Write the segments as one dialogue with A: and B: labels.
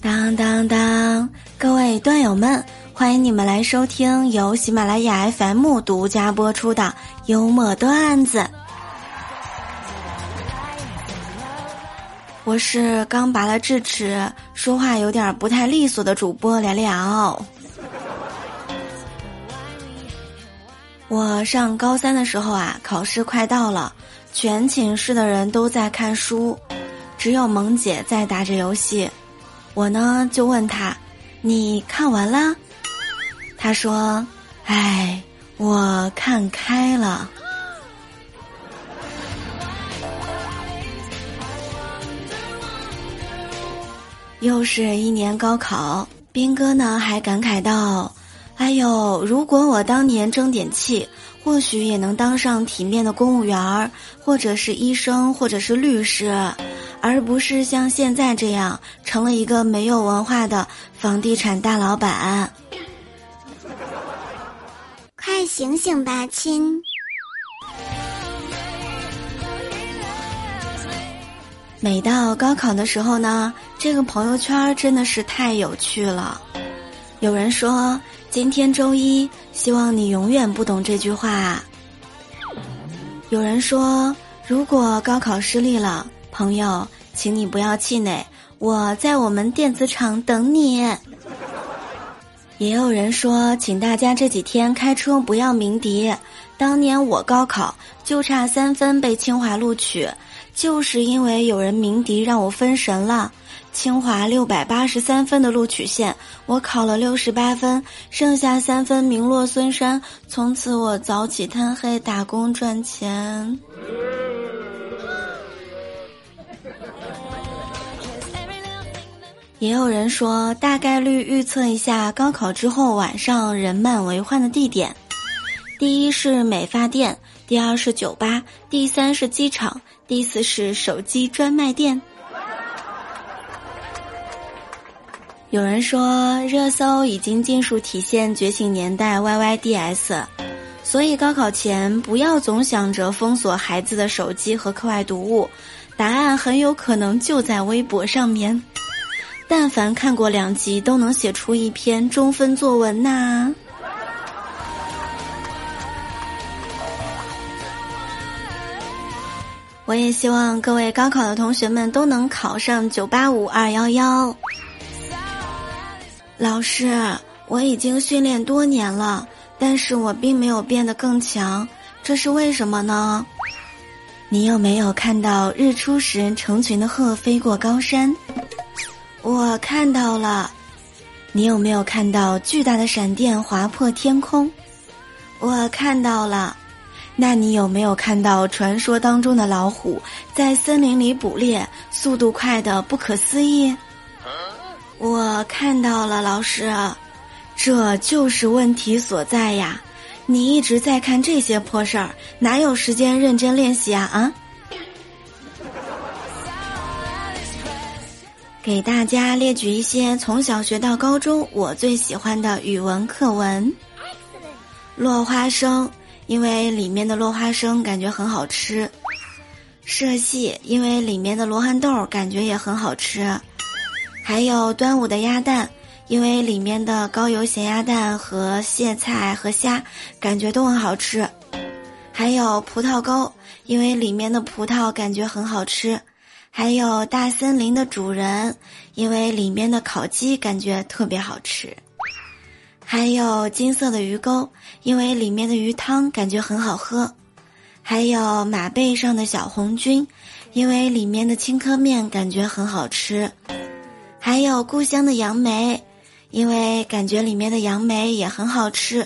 A: 当当当！各位段友们，欢迎你们来收听由喜马拉雅 FM 独家播出的幽默段子。我是刚拔了智齿，说话有点不太利索的主播聊聊。我上高三的时候啊，考试快到了，全寝室的人都在看书，只有萌姐在打着游戏。我呢就问他：“你看完了？”他说：“哎，我看开了。”又是一年高考，斌哥呢还感慨道：“哎呦，如果我当年争点气，或许也能当上体面的公务员儿，或者是医生，或者是律师。”而不是像现在这样成了一个没有文化的房地产大老板。
B: 快醒醒吧，亲！
A: 每到高考的时候呢，这个朋友圈真的是太有趣了。有人说今天周一，希望你永远不懂这句话。有人说如果高考失利了。朋友，请你不要气馁，我在我们电子厂等你。也有人说，请大家这几天开车不要鸣笛。当年我高考就差三分被清华录取，就是因为有人鸣笛让我分神了。清华六百八十三分的录取线，我考了六十八分，剩下三分名落孙山。从此我早起贪黑打工赚钱。也有人说，大概率预测一下高考之后晚上人满为患的地点：第一是美发店，第二是酒吧，第三是机场，第四是手机专卖店。有人说，热搜已经尽数体现觉醒年代 YYDS，所以高考前不要总想着封锁孩子的手机和课外读物，答案很有可能就在微博上面。但凡看过两集，都能写出一篇中分作文呐。我也希望各位高考的同学们都能考上九八五二幺幺。老师，我已经训练多年了，但是我并没有变得更强，这是为什么呢？你有没有看到日出时成群的鹤飞过高山？我看到了，你有没有看到巨大的闪电划破天空？我看到了，那你有没有看到传说当中的老虎在森林里捕猎，速度快的不可思议？我看到了，老师，这就是问题所在呀！你一直在看这些破事儿，哪有时间认真练习啊？啊！给大家列举一些从小学到高中我最喜欢的语文课文。落花生，因为里面的落花生感觉很好吃；社戏，因为里面的罗汉豆感觉也很好吃；还有端午的鸭蛋，因为里面的高油咸鸭蛋和蟹菜和虾感觉都很好吃；还有葡萄糕，因为里面的葡萄感觉很好吃。还有大森林的主人，因为里面的烤鸡感觉特别好吃；还有金色的鱼钩，因为里面的鱼汤感觉很好喝；还有马背上的小红军，因为里面的青稞面感觉很好吃；还有故乡的杨梅，因为感觉里面的杨梅也很好吃；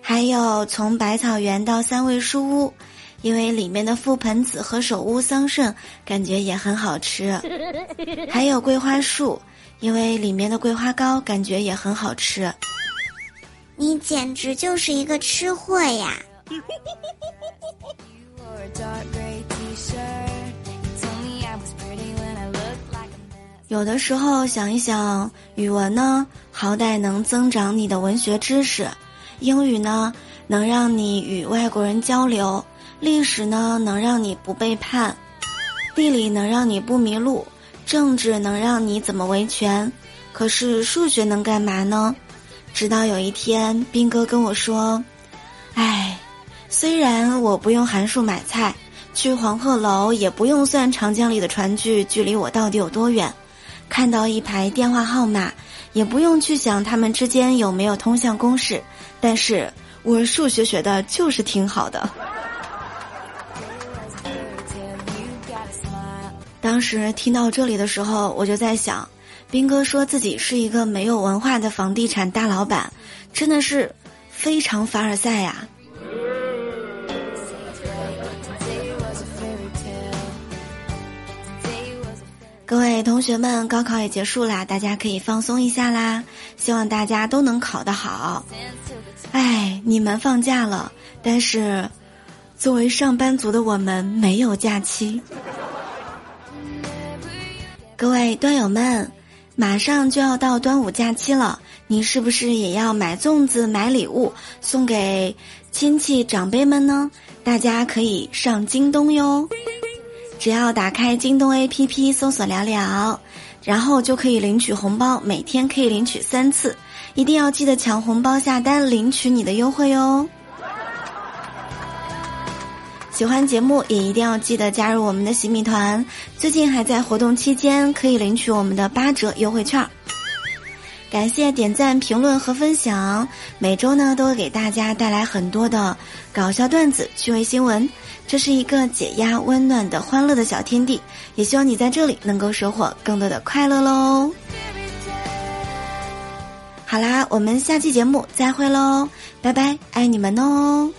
A: 还有从百草园到三味书屋。因为里面的覆盆子和首乌桑葚感觉也很好吃，还有桂花树，因为里面的桂花糕感觉也很好吃。
B: 你简直就是一个吃货呀！
A: 有的时候想一想，语文呢，好歹能增长你的文学知识；英语呢，能让你与外国人交流。历史呢，能让你不背叛；地理能让你不迷路；政治能让你怎么维权；可是数学能干嘛呢？直到有一天，兵哥跟我说：“哎，虽然我不用函数买菜，去黄鹤楼也不用算长江里的船距距离我到底有多远，看到一排电话号码，也不用去想他们之间有没有通向公式，但是我数学学的就是挺好的。”当时听到这里的时候，我就在想。兵哥说自己是一个没有文化的房地产大老板，真的是非常凡尔赛呀！各位同学们，高考也结束啦，大家可以放松一下啦。希望大家都能考得好。哎，你们放假了，但是作为上班族的我们没有假期。各位端友们。马上就要到端午假期了，你是不是也要买粽子、买礼物送给亲戚长辈们呢？大家可以上京东哟，只要打开京东 APP 搜索“聊聊”，然后就可以领取红包，每天可以领取三次，一定要记得抢红包下单领取你的优惠哟。喜欢节目也一定要记得加入我们的洗米团，最近还在活动期间，可以领取我们的八折优惠券。感谢点赞、评论和分享，每周呢都会给大家带来很多的搞笑段子、趣味新闻，这是一个解压、温暖的欢乐的小天地，也希望你在这里能够收获更多的快乐喽。好啦，我们下期节目再会喽，拜拜，爱你们哦。